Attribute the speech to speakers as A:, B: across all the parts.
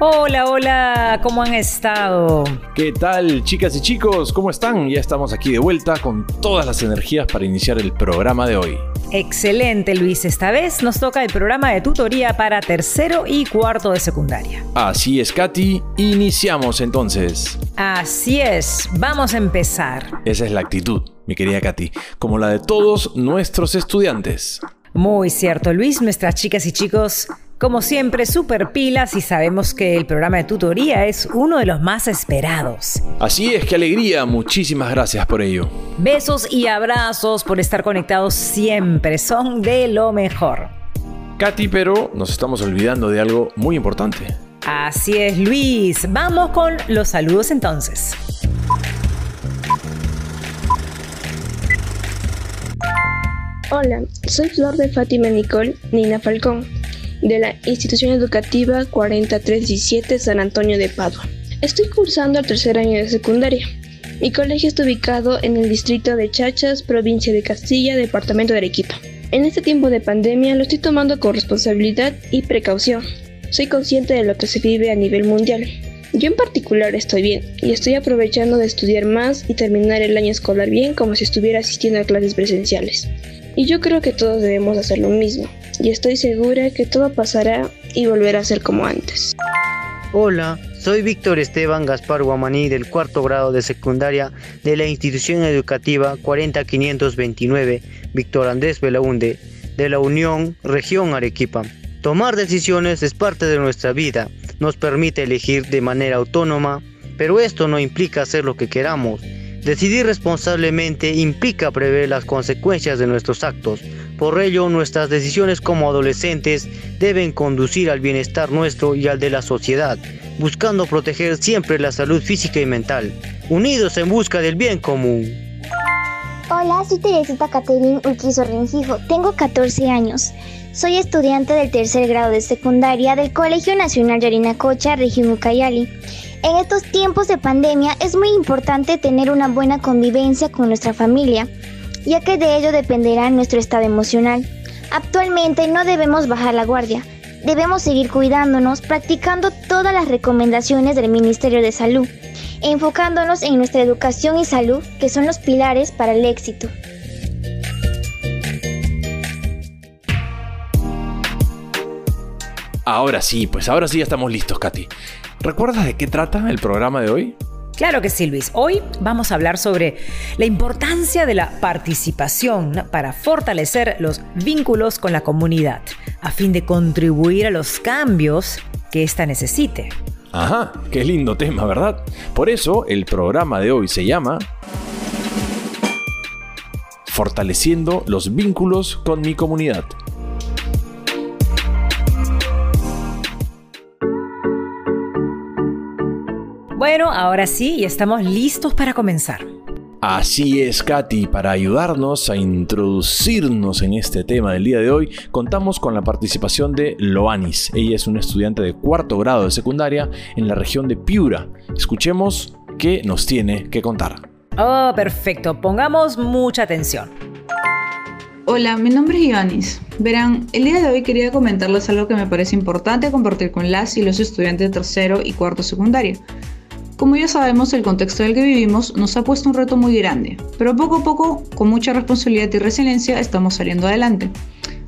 A: Hola, hola, ¿cómo han estado?
B: ¿Qué tal, chicas y chicos? ¿Cómo están? Ya estamos aquí de vuelta con todas las energías para iniciar el programa de hoy.
A: Excelente, Luis. Esta vez nos toca el programa de tutoría para tercero y cuarto de secundaria.
B: Así es, Katy. Iniciamos entonces.
A: Así es. Vamos a empezar.
B: Esa es la actitud, mi querida Katy, como la de todos nuestros estudiantes.
A: Muy cierto, Luis. Nuestras chicas y chicos como siempre, super pilas y sabemos que el programa de tutoría es uno de los más esperados.
B: Así es, qué alegría, muchísimas gracias por ello.
A: Besos y abrazos por estar conectados siempre, son de lo mejor.
B: Katy, pero nos estamos olvidando de algo muy importante.
A: Así es, Luis. Vamos con los saludos entonces.
C: Hola, soy Flor de Fátima Nicole Nina Falcón de la Institución Educativa 4317 San Antonio de Padua. Estoy cursando el tercer año de secundaria. Mi colegio está ubicado en el distrito de Chachas, provincia de Castilla, departamento de Arequipa. En este tiempo de pandemia lo estoy tomando con responsabilidad y precaución. Soy consciente de lo que se vive a nivel mundial. Yo en particular estoy bien y estoy aprovechando de estudiar más y terminar el año escolar bien como si estuviera asistiendo a clases presenciales. Y yo creo que todos debemos hacer lo mismo, y estoy segura que todo pasará y volverá a ser como antes.
D: Hola, soy Víctor Esteban Gaspar Guamaní del cuarto grado de secundaria de la institución educativa 40529 Víctor Andrés Belaunde de la Unión Región Arequipa. Tomar decisiones es parte de nuestra vida, nos permite elegir de manera autónoma, pero esto no implica hacer lo que queramos. Decidir responsablemente implica prever las consecuencias de nuestros actos, por ello, nuestras decisiones como adolescentes deben conducir al bienestar nuestro y al de la sociedad, buscando proteger siempre la salud física y mental, unidos en busca del bien común.
E: Hola, soy Teresita Caterín Urquizo Rengijo, tengo 14 años. Soy estudiante del tercer grado de secundaria del Colegio Nacional Yarinacocha, región Ucayali. En estos tiempos de pandemia es muy importante tener una buena convivencia con nuestra familia ya que de ello dependerá nuestro estado emocional. Actualmente no debemos bajar la guardia, debemos seguir cuidándonos, practicando todas las recomendaciones del Ministerio de Salud, enfocándonos en nuestra educación y salud, que son los pilares para el éxito.
B: Ahora sí, pues ahora sí ya estamos listos, Katy. ¿Recuerdas de qué trata el programa de hoy?
A: Claro que sí, Luis. Hoy vamos a hablar sobre la importancia de la participación para fortalecer los vínculos con la comunidad, a fin de contribuir a los cambios que ésta necesite.
B: Ajá, qué lindo tema, ¿verdad? Por eso el programa de hoy se llama Fortaleciendo los vínculos con mi comunidad.
A: Bueno, ahora sí, y estamos listos para comenzar.
B: Así es, Katy. Para ayudarnos a introducirnos en este tema del día de hoy, contamos con la participación de Loanis. Ella es una estudiante de cuarto grado de secundaria en la región de Piura. Escuchemos qué nos tiene que contar.
A: Oh, perfecto. Pongamos mucha atención.
F: Hola, mi nombre es Ioannis. Verán, el día de hoy quería comentarles algo que me parece importante compartir con las y los estudiantes de tercero y cuarto secundaria como ya sabemos, el contexto en el que vivimos nos ha puesto un reto muy grande, pero poco a poco, con mucha responsabilidad y resiliencia, estamos saliendo adelante.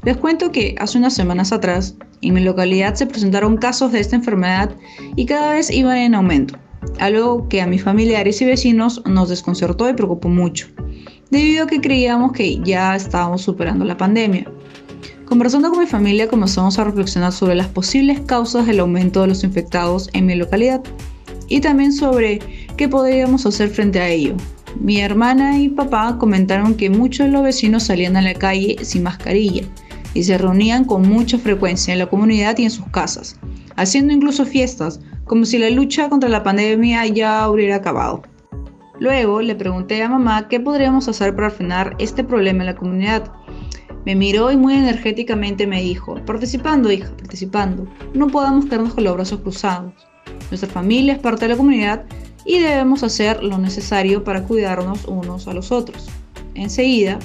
F: Les cuento que hace unas semanas atrás, en mi localidad se presentaron casos de esta enfermedad y cada vez iban en aumento, algo que a mis familiares y vecinos nos desconcertó y preocupó mucho, debido a que creíamos que ya estábamos superando la pandemia. Conversando con mi familia comenzamos a reflexionar sobre las posibles causas del aumento de los infectados en mi localidad y también sobre qué podríamos hacer frente a ello. Mi hermana y papá comentaron que muchos de los vecinos salían a la calle sin mascarilla y se reunían con mucha frecuencia en la comunidad y en sus casas, haciendo incluso fiestas, como si la lucha contra la pandemia ya hubiera acabado. Luego le pregunté a mamá qué podríamos hacer para frenar este problema en la comunidad. Me miró y muy energéticamente me dijo, participando hija, participando, no podamos quedarnos con los brazos cruzados. Nuestra familia es parte de la comunidad y debemos hacer lo necesario para cuidarnos unos a los otros. Enseguida,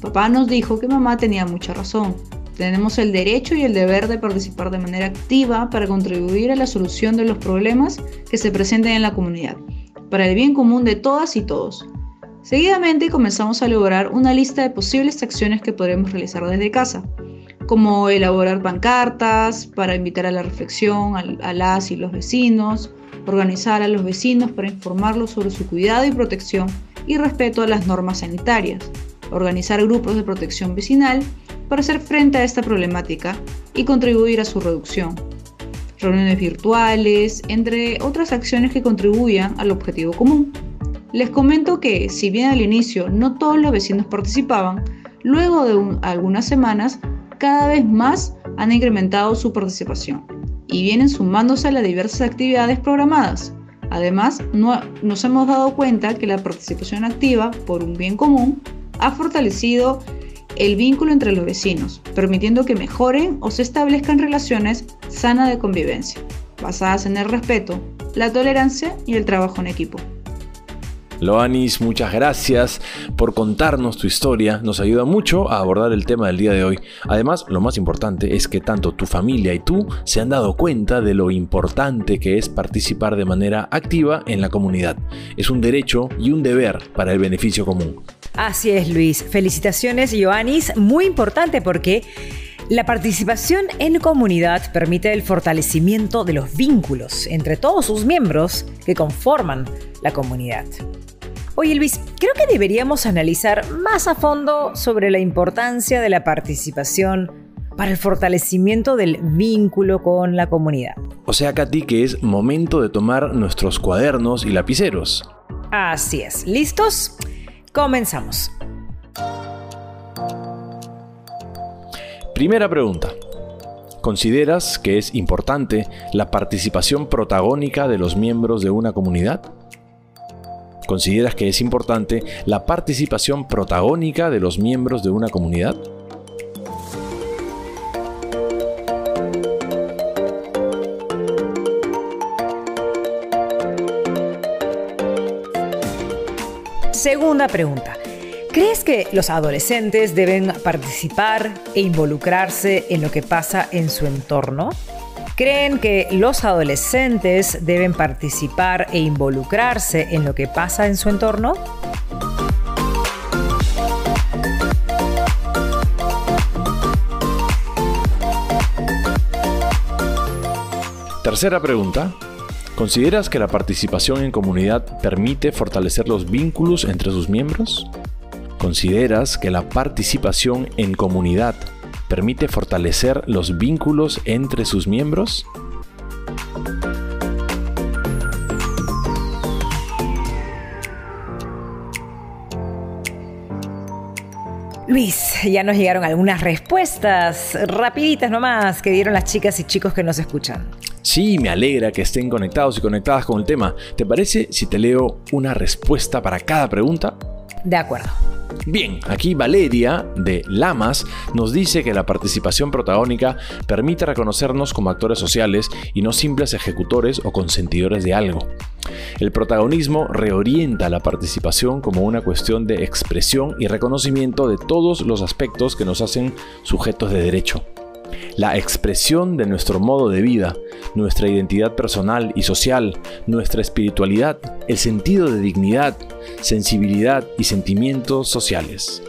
F: papá nos dijo que mamá tenía mucha razón. Tenemos el derecho y el deber de participar de manera activa para contribuir a la solución de los problemas que se presenten en la comunidad, para el bien común de todas y todos. Seguidamente comenzamos a elaborar una lista de posibles acciones que podremos realizar desde casa, como elaborar pancartas para invitar a la reflexión a, las y los vecinos, organizar a los vecinos para informarlos sobre su cuidado y protección y respeto a las normas sanitarias, organizar grupos de protección vecinal para hacer frente a esta problemática y contribuir a su reducción, reuniones virtuales, entre otras acciones que contribuyan al objetivo común. Les comento que, si bien al inicio no todos los vecinos participaban, luego de algunas semanas cada vez más han incrementado su participación y vienen sumándose a las diversas actividades programadas. Además, nos hemos dado cuenta que la participación activa por un bien común ha fortalecido el vínculo entre los vecinos, permitiendo que mejoren o se establezcan relaciones sanas de convivencia, basadas en el respeto, la tolerancia y el trabajo en equipo.
B: Loanis, muchas gracias por contarnos tu historia, nos ayuda mucho a abordar el tema del día de hoy. Además, lo más importante es que tanto tu familia y tú se han dado cuenta de lo importante que es participar de manera activa en la comunidad. Es un derecho y un deber para el beneficio común.
A: Así es, Luis. Felicitaciones, Joanis. Muy importante porque la participación en comunidad permite el fortalecimiento de los vínculos entre todos sus miembros que conforman la comunidad. Oye Luis, creo que deberíamos analizar más a fondo sobre la importancia de la participación para el fortalecimiento del vínculo con la comunidad.
B: O sea, Katy, que es momento de tomar nuestros cuadernos y lapiceros.
A: Así es. ¿Listos? Comenzamos.
B: Primera pregunta. ¿Consideras que es importante la participación protagónica de los miembros de una comunidad? ¿Consideras que es importante la participación protagónica de los miembros de una comunidad?
A: Segunda pregunta. ¿Crees que los adolescentes deben participar e involucrarse en lo que pasa en su entorno? creen que los adolescentes deben participar e involucrarse en lo que pasa en su entorno?
B: Tercera pregunta. ¿Consideras que la participación en comunidad permite fortalecer los vínculos entre sus miembros? ¿Consideras que la participación en comunidad permite fortalecer los vínculos entre sus miembros?
A: Luis, ya nos llegaron algunas respuestas rapiditas nomás que dieron las chicas y chicos que nos escuchan.
B: Sí, me alegra que estén conectados y conectadas con el tema. ¿Te parece si te leo una respuesta para cada pregunta?
A: De acuerdo.
B: Bien, aquí Valeria de Lamas nos dice que la participación protagónica permite reconocernos como actores sociales y no simples ejecutores o consentidores de algo. El protagonismo reorienta la participación como una cuestión de expresión y reconocimiento de todos los aspectos que nos hacen sujetos de derecho la expresión de nuestro modo de vida, nuestra identidad personal y social, nuestra espiritualidad, el sentido de dignidad, sensibilidad y sentimientos sociales.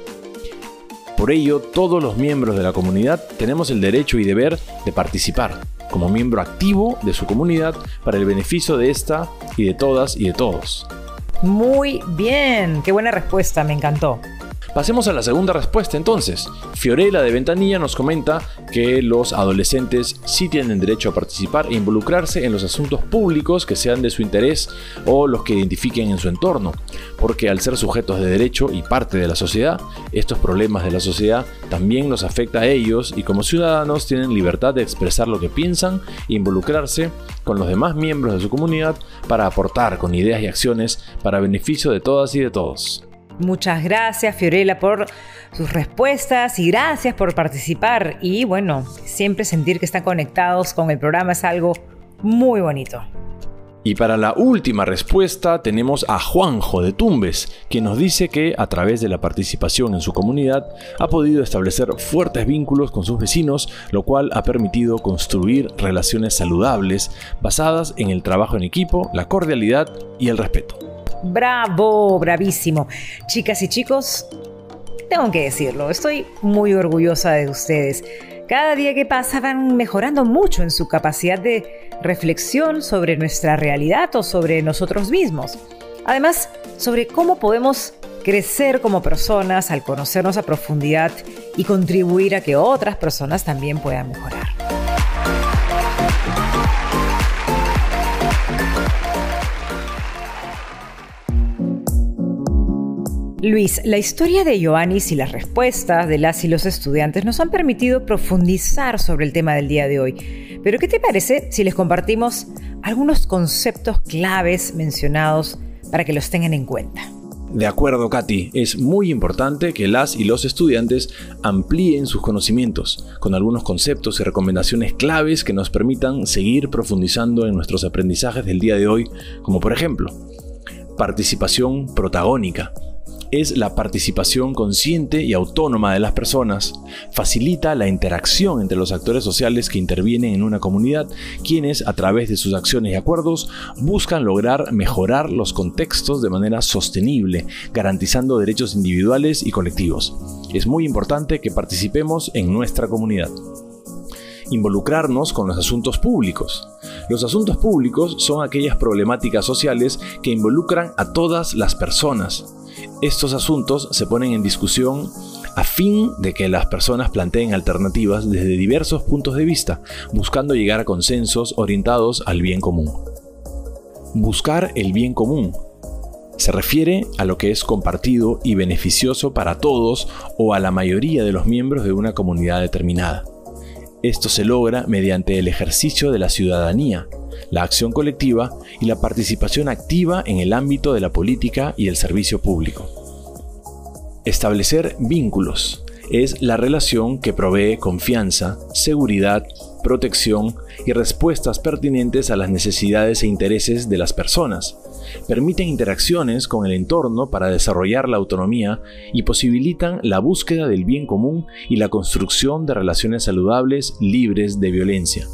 B: Por ello, todos los miembros de la comunidad tenemos el derecho y deber de participar como miembro activo de su comunidad para el beneficio de esta y de todas y de todos.
A: Muy bien, qué buena respuesta, me encantó.
B: Pasemos a la segunda respuesta entonces. Fiorella de Ventanilla nos comenta que los adolescentes sí tienen derecho a participar e involucrarse en los asuntos públicos que sean de su interés o los que identifiquen en su entorno, porque al ser sujetos de derecho y parte de la sociedad, estos problemas de la sociedad también los afecta a ellos y como ciudadanos tienen libertad de expresar lo que piensan e involucrarse con los demás miembros de su comunidad para aportar con ideas y acciones para beneficio de todas y de todos.
A: Muchas gracias, Fiorella, por sus respuestas y gracias por participar. Y bueno, siempre sentir que están conectados con el programa es algo muy bonito.
B: Y para la última respuesta tenemos a Juanjo de Tumbes, quien nos dice que a través de la participación en su comunidad ha podido establecer fuertes vínculos con sus vecinos, lo cual ha permitido construir relaciones saludables basadas en el trabajo en equipo, la cordialidad y el respeto.
A: Bravo, bravísimo. Chicas y chicos, tengo que decirlo, estoy muy orgullosa de ustedes. Cada día que pasa van mejorando mucho en su capacidad de reflexión sobre nuestra realidad o sobre nosotros mismos. Además, sobre cómo podemos crecer como personas al conocernos a profundidad y contribuir a que otras personas también puedan mejorar. Luis, la historia de Ioannis y las respuestas de las y los estudiantes nos han permitido profundizar sobre el tema del día de hoy. Pero ¿qué te parece si les compartimos algunos conceptos claves mencionados para que los tengan en cuenta?
B: De acuerdo, Katy, es muy importante que las y los estudiantes amplíen sus conocimientos con algunos conceptos y recomendaciones claves que nos permitan seguir profundizando en nuestros aprendizajes del día de hoy, como por ejemplo, participación protagónica, es la participación consciente y autónoma de las personas, facilita la interacción entre los actores sociales que intervienen en una comunidad, quienes a través de sus acciones y acuerdos buscan lograr mejorar los contextos de manera sostenible, garantizando derechos individuales y colectivos. Es muy importante que participemos en nuestra comunidad involucrarnos con los asuntos públicos. Los asuntos públicos son aquellas problemáticas sociales que involucran a todas las personas, estos asuntos se ponen en discusión a fin de que las personas planteen alternativas desde diversos puntos de vista, buscando llegar a consensos orientados al bien común. Buscar el bien común se refiere a lo que es compartido y beneficioso para todos o a la mayoría de los miembros de una comunidad determinada. Esto se logra mediante el ejercicio de la ciudadanía, la acción colectiva y la participación activa en el ámbito de la política y el servicio público. Establecer vínculos es la relación que provee confianza, seguridad, protección y respuestas pertinentes a las necesidades e intereses de las personas. Permiten interacciones con el entorno para desarrollar la autonomía y posibilitan la búsqueda del bien común y la construcción de relaciones saludables libres de violencia.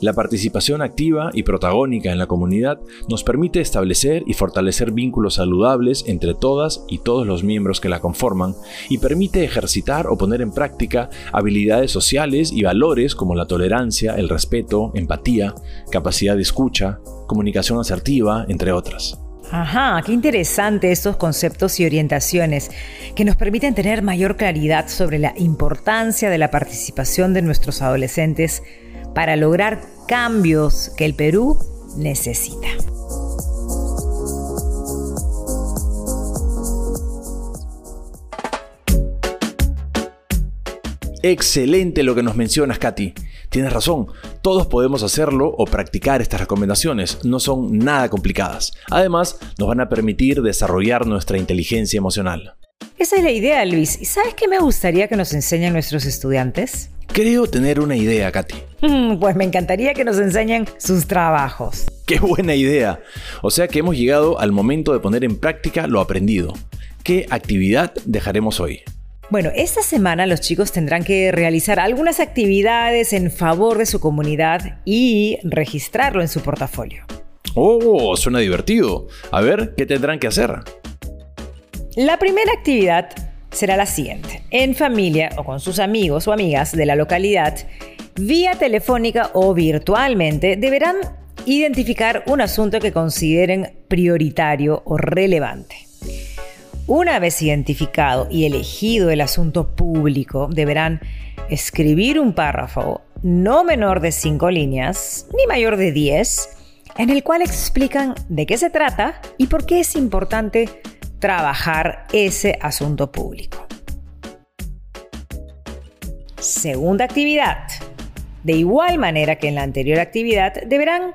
B: La participación activa y protagónica en la comunidad nos permite establecer y fortalecer vínculos saludables entre todas y todos los miembros que la conforman y permite ejercitar o poner en práctica habilidades sociales y valores como la tolerancia, el respeto, empatía, capacidad de escucha, comunicación asertiva, entre otras.
A: Ajá, qué interesante estos conceptos y orientaciones que nos permiten tener mayor claridad sobre la importancia de la participación de nuestros adolescentes para lograr cambios que el Perú necesita.
B: Excelente lo que nos mencionas, Katy. Tienes razón, todos podemos hacerlo o practicar estas recomendaciones, no son nada complicadas. Además, nos van a permitir desarrollar nuestra inteligencia emocional.
A: Esa es la idea, Luis. ¿Y sabes qué me gustaría que nos enseñen nuestros estudiantes?
B: Creo tener una idea, Katy.
A: Mm, pues me encantaría que nos enseñen sus trabajos.
B: ¡Qué buena idea! O sea que hemos llegado al momento de poner en práctica lo aprendido. ¿Qué actividad dejaremos hoy?
A: Bueno, esta semana los chicos tendrán que realizar algunas actividades en favor de su comunidad y registrarlo en su portafolio.
B: ¡Oh! Suena divertido. A ver, ¿qué tendrán que hacer?
A: La primera actividad será la siguiente. En familia o con sus amigos o amigas de la localidad, vía telefónica o virtualmente, deberán identificar un asunto que consideren prioritario o relevante. Una vez identificado y elegido el asunto público, deberán escribir un párrafo no menor de 5 líneas, ni mayor de 10, en el cual explican de qué se trata y por qué es importante trabajar ese asunto público. Segunda actividad. De igual manera que en la anterior actividad, deberán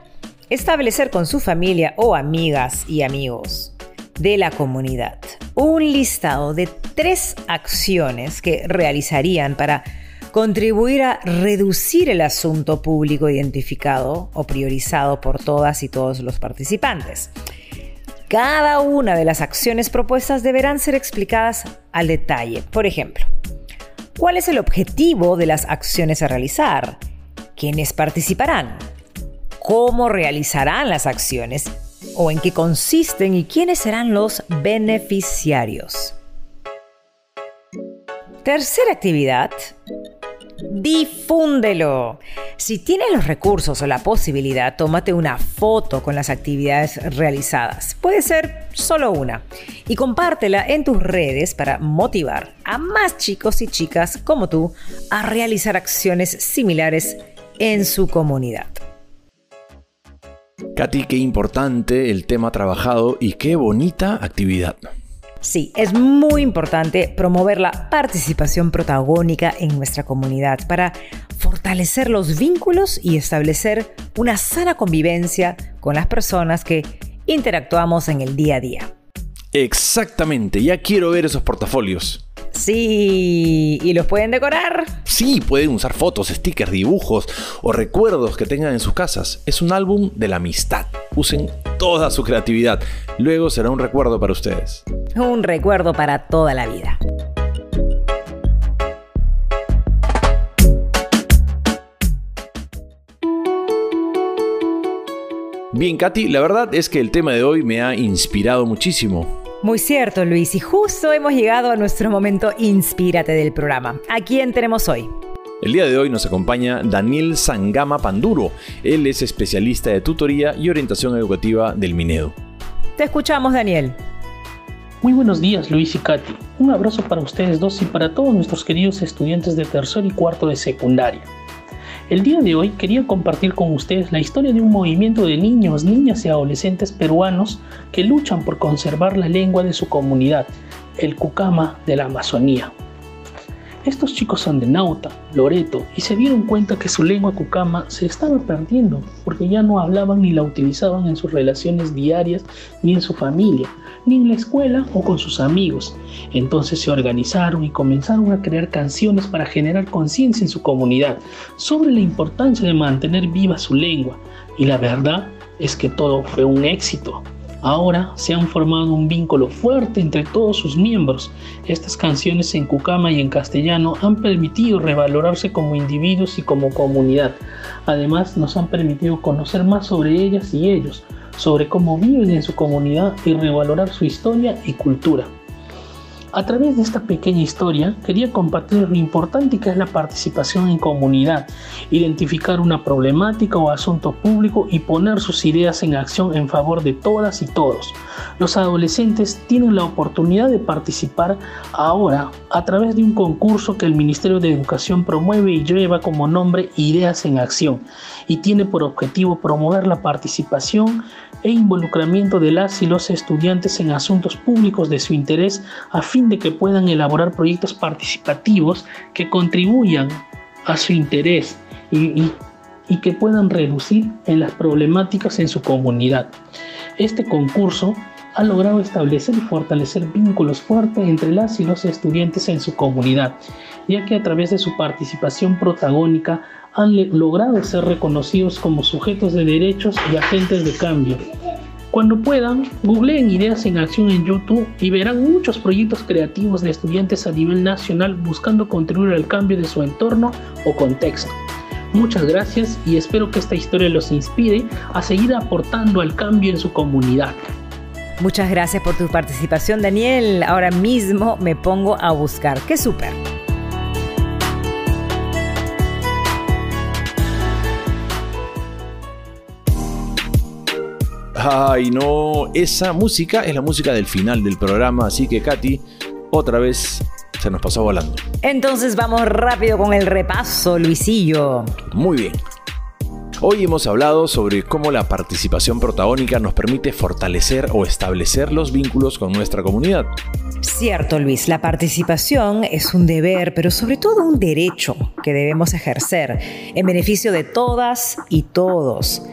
A: establecer con su familia o amigas y amigos de la comunidad un listado de tres acciones que realizarían para contribuir a reducir el asunto público identificado o priorizado por todas y todos los participantes. Cada una de las acciones propuestas deberán ser explicadas al detalle. Por ejemplo, ¿cuál es el objetivo de las acciones a realizar? ¿Quiénes participarán? ¿Cómo realizarán las acciones? ¿O en qué consisten y quiénes serán los beneficiarios? Tercera actividad, difúndelo. Si tienes los recursos o la posibilidad, tómate una foto con las actividades realizadas. Puede ser solo una. Y compártela en tus redes para motivar a más chicos y chicas como tú a realizar acciones similares en su comunidad.
B: Katy, qué importante el tema trabajado y qué bonita actividad.
A: Sí, es muy importante promover la participación protagónica en nuestra comunidad para fortalecer los vínculos y establecer una sana convivencia con las personas que interactuamos en el día a día.
B: Exactamente, ya quiero ver esos portafolios.
A: Sí, ¿y los pueden decorar?
B: Sí, pueden usar fotos, stickers, dibujos o recuerdos que tengan en sus casas. Es un álbum de la amistad. Usen toda su creatividad. Luego será un recuerdo para ustedes.
A: Un recuerdo para toda la vida.
B: Bien, Katy, la verdad es que el tema de hoy me ha inspirado muchísimo.
A: Muy cierto, Luis, y justo hemos llegado a nuestro momento Inspírate del programa. ¿A quién tenemos hoy?
B: El día de hoy nos acompaña Daniel Sangama Panduro. Él es especialista de tutoría y orientación educativa del Minedo.
A: Te escuchamos, Daniel.
G: Muy buenos días, Luis y Katy. Un abrazo para ustedes dos y para todos nuestros queridos estudiantes de tercer y cuarto de secundaria. El día de hoy quería compartir con ustedes la historia de un movimiento de niños, niñas y adolescentes peruanos que luchan por conservar la lengua de su comunidad, el Cucama de la Amazonía. Estos chicos son de Nauta, Loreto, y se dieron cuenta que su lengua cucama se estaba perdiendo porque ya no hablaban ni la utilizaban en sus relaciones diarias ni en su familia, ni en la escuela o con sus amigos. Entonces se organizaron y comenzaron a crear canciones para generar conciencia en su comunidad sobre la importancia de mantener viva su lengua. Y la verdad es que todo fue un éxito. Ahora se han formado un vínculo fuerte entre todos sus miembros. Estas canciones en cucama y en castellano han permitido revalorarse como individuos y como comunidad. Además nos han permitido conocer más sobre ellas y ellos, sobre cómo viven en su comunidad y revalorar su historia y cultura. A través de esta pequeña historia quería compartir lo importante que es la participación en comunidad, identificar una problemática o asunto público y poner sus ideas en acción en favor de todas y todos. Los adolescentes tienen la oportunidad de participar ahora a través de un concurso que el Ministerio de Educación promueve y lleva como nombre Ideas en Acción y tiene por objetivo promover la participación e involucramiento de las y los estudiantes en asuntos públicos de su interés a fin de que puedan elaborar proyectos participativos que contribuyan a su interés y, que puedan reducir en las problemáticas en su comunidad. Este concurso ha logrado establecer y fortalecer vínculos fuertes entre las y los estudiantes en su comunidad, ya que a través de su participación protagónica han logrado ser reconocidos como sujetos de derechos y agentes de cambio. Cuando puedan, googleen Ideas en Acción en YouTube y verán muchos proyectos creativos de estudiantes a nivel nacional buscando contribuir al cambio de su entorno o contexto. Muchas gracias y espero que esta historia los inspire a seguir aportando al cambio en su comunidad.
A: Muchas gracias por tu participación, Daniel. Ahora mismo me pongo a buscar. ¡Qué súper!
B: Ay, no, esa música es la música del final del programa, así que Katy, otra vez se nos pasó volando.
A: Entonces vamos rápido con el repaso, Luisillo.
B: Muy bien. Hoy hemos hablado sobre cómo la participación protagónica nos permite fortalecer o establecer los vínculos con nuestra comunidad.
A: Cierto, Luis, la participación es un deber, pero sobre todo un derecho que debemos ejercer en beneficio de todas y todos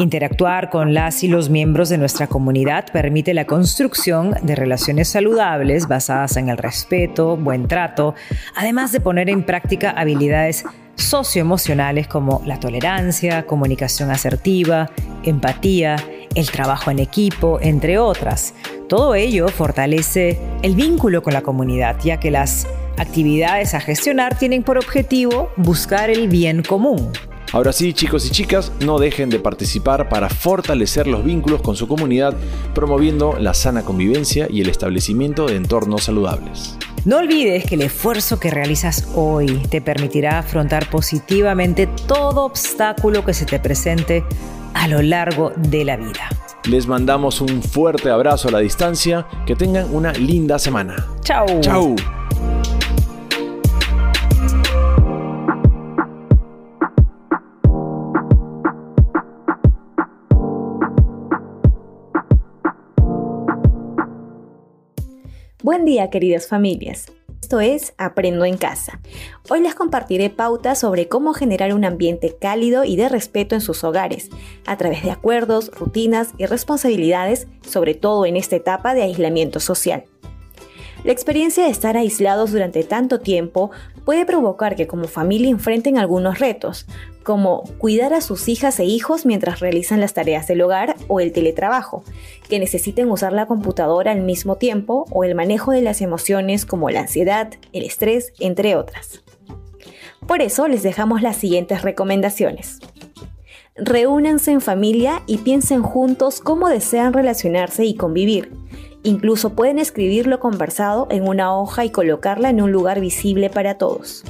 A: Interactuar con las y los miembros de nuestra comunidad permite la construcción de relaciones saludables basadas en el respeto, buen trato, además de poner en práctica habilidades socioemocionales como la tolerancia, comunicación asertiva, empatía, el trabajo en equipo, entre otras. Todo ello fortalece el vínculo con la comunidad, ya que las actividades a gestionar tienen por objetivo buscar el bien común.
B: Ahora sí, chicos y chicas, no dejen de participar para fortalecer los vínculos con su comunidad, promoviendo la sana convivencia y el establecimiento de entornos saludables.
A: No olvides que el esfuerzo que realizas hoy te permitirá afrontar positivamente todo obstáculo que se te presente a lo largo de la vida.
B: Les mandamos un fuerte abrazo a la distancia, que tengan una linda semana.
A: Chao.
B: Chao.
H: Buen día queridas familias. Esto es Aprendo en casa. Hoy les compartiré pautas sobre cómo generar un ambiente cálido y de respeto en sus hogares, a través de acuerdos, rutinas y responsabilidades, sobre todo en esta etapa de aislamiento social. La experiencia de estar aislados durante tanto tiempo puede provocar que como familia enfrenten algunos retos, como cuidar a sus hijas e hijos mientras realizan las tareas del hogar o el teletrabajo, que necesiten usar la computadora al mismo tiempo o el manejo de las emociones como la ansiedad, el estrés, entre otras. Por eso les dejamos las siguientes recomendaciones. Reúnanse en familia y piensen juntos cómo desean relacionarse y convivir Incluso pueden escribir lo conversado en una hoja y colocarla en un lugar visible para todos.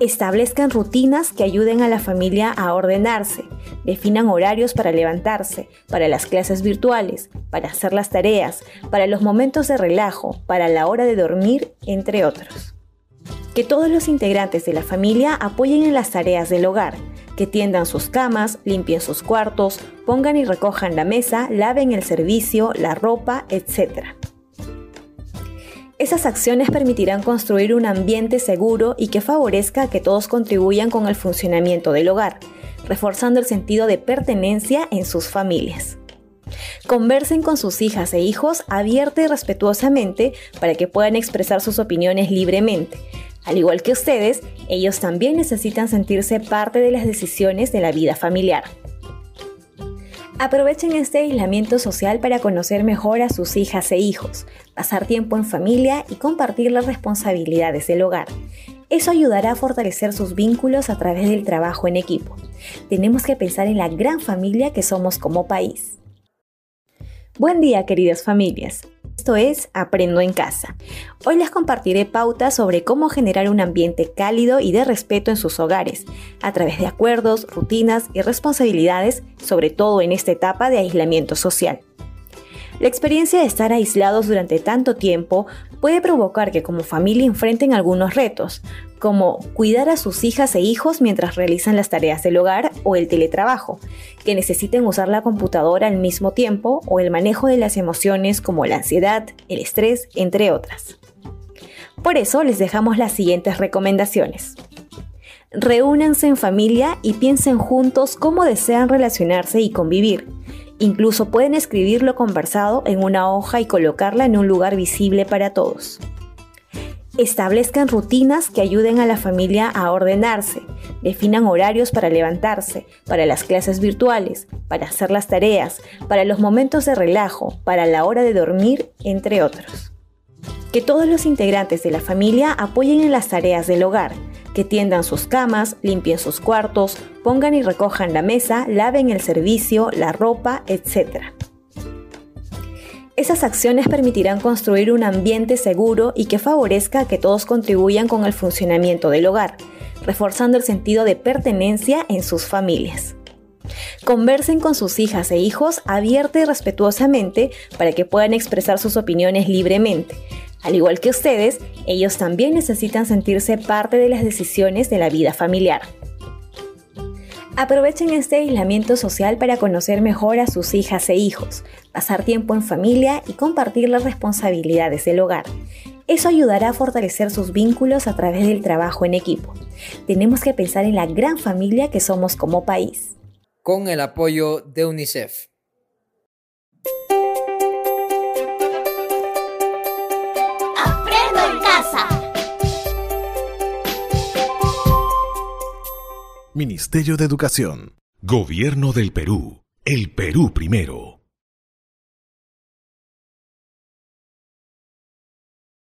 H: Establezcan rutinas que ayuden a la familia a ordenarse. Definan horarios para levantarse, para las clases virtuales, para hacer las tareas, para los momentos de relajo, para la hora de dormir, entre otros. Que todos los integrantes de la familia apoyen en las tareas del hogar, que tiendan sus camas, limpien sus cuartos, pongan y recojan la mesa, laven el servicio, la ropa, etc. Esas acciones permitirán construir un ambiente seguro y que favorezca que todos contribuyan con el funcionamiento del hogar, reforzando el sentido de pertenencia en sus familias. Conversen con sus hijas e hijos abierta y respetuosamente para que puedan expresar sus opiniones libremente, al igual que ustedes, ellos también necesitan sentirse parte de las decisiones de la vida familiar. Aprovechen este aislamiento social para conocer mejor a sus hijas e hijos, pasar tiempo en familia y compartir las responsabilidades del hogar. Eso ayudará a fortalecer sus vínculos a través del trabajo en equipo. Tenemos que pensar en la gran familia que somos como país. Buen día, queridas familias. Es Aprendo en casa. Hoy les compartiré pautas sobre cómo generar un ambiente cálido y de respeto en sus hogares, a través de acuerdos, rutinas y responsabilidades, sobre todo en esta etapa de aislamiento social. La experiencia de estar aislados durante tanto tiempo puede provocar que como familia enfrenten algunos retos, como cuidar a sus hijas e hijos mientras realizan las tareas del hogar o el teletrabajo, que necesiten usar la computadora al mismo tiempo o el manejo de las emociones como la ansiedad, el estrés, entre otras. Por eso les dejamos las siguientes recomendaciones. Reúnanse en familia y piensen juntos cómo desean relacionarse y convivir Incluso pueden escribir lo conversado en una hoja y colocarla en un lugar visible para todos. Establezcan rutinas que ayuden a la familia a ordenarse. Definan horarios para levantarse, para las clases virtuales, para hacer las tareas, para los momentos de relajo, para la hora de dormir, entre otros. Que todos los integrantes de la familia apoyen en las tareas del hogar, que tiendan sus camas, limpien sus cuartos, pongan y recojan la mesa, laven el servicio, la ropa, etc. Esas acciones permitirán construir un ambiente seguro y que favorezca que todos contribuyan con el funcionamiento del hogar, reforzando el sentido de pertenencia en sus familias. Conversen con sus hijas e hijos abierta y respetuosamente para que puedan expresar sus opiniones libremente, al igual que ustedes, ellos también necesitan sentirse parte de las decisiones de la vida familiar. Aprovechen este aislamiento social para conocer mejor a sus hijas e hijos, pasar tiempo en familia y compartir las responsabilidades del hogar. Eso ayudará a fortalecer sus vínculos a través del trabajo en equipo. Tenemos que pensar en la gran familia que somos como país.
I: Con el apoyo de UNICEF.
J: Aprendo en casa.
K: Ministerio de Educación. Gobierno del Perú. El Perú primero.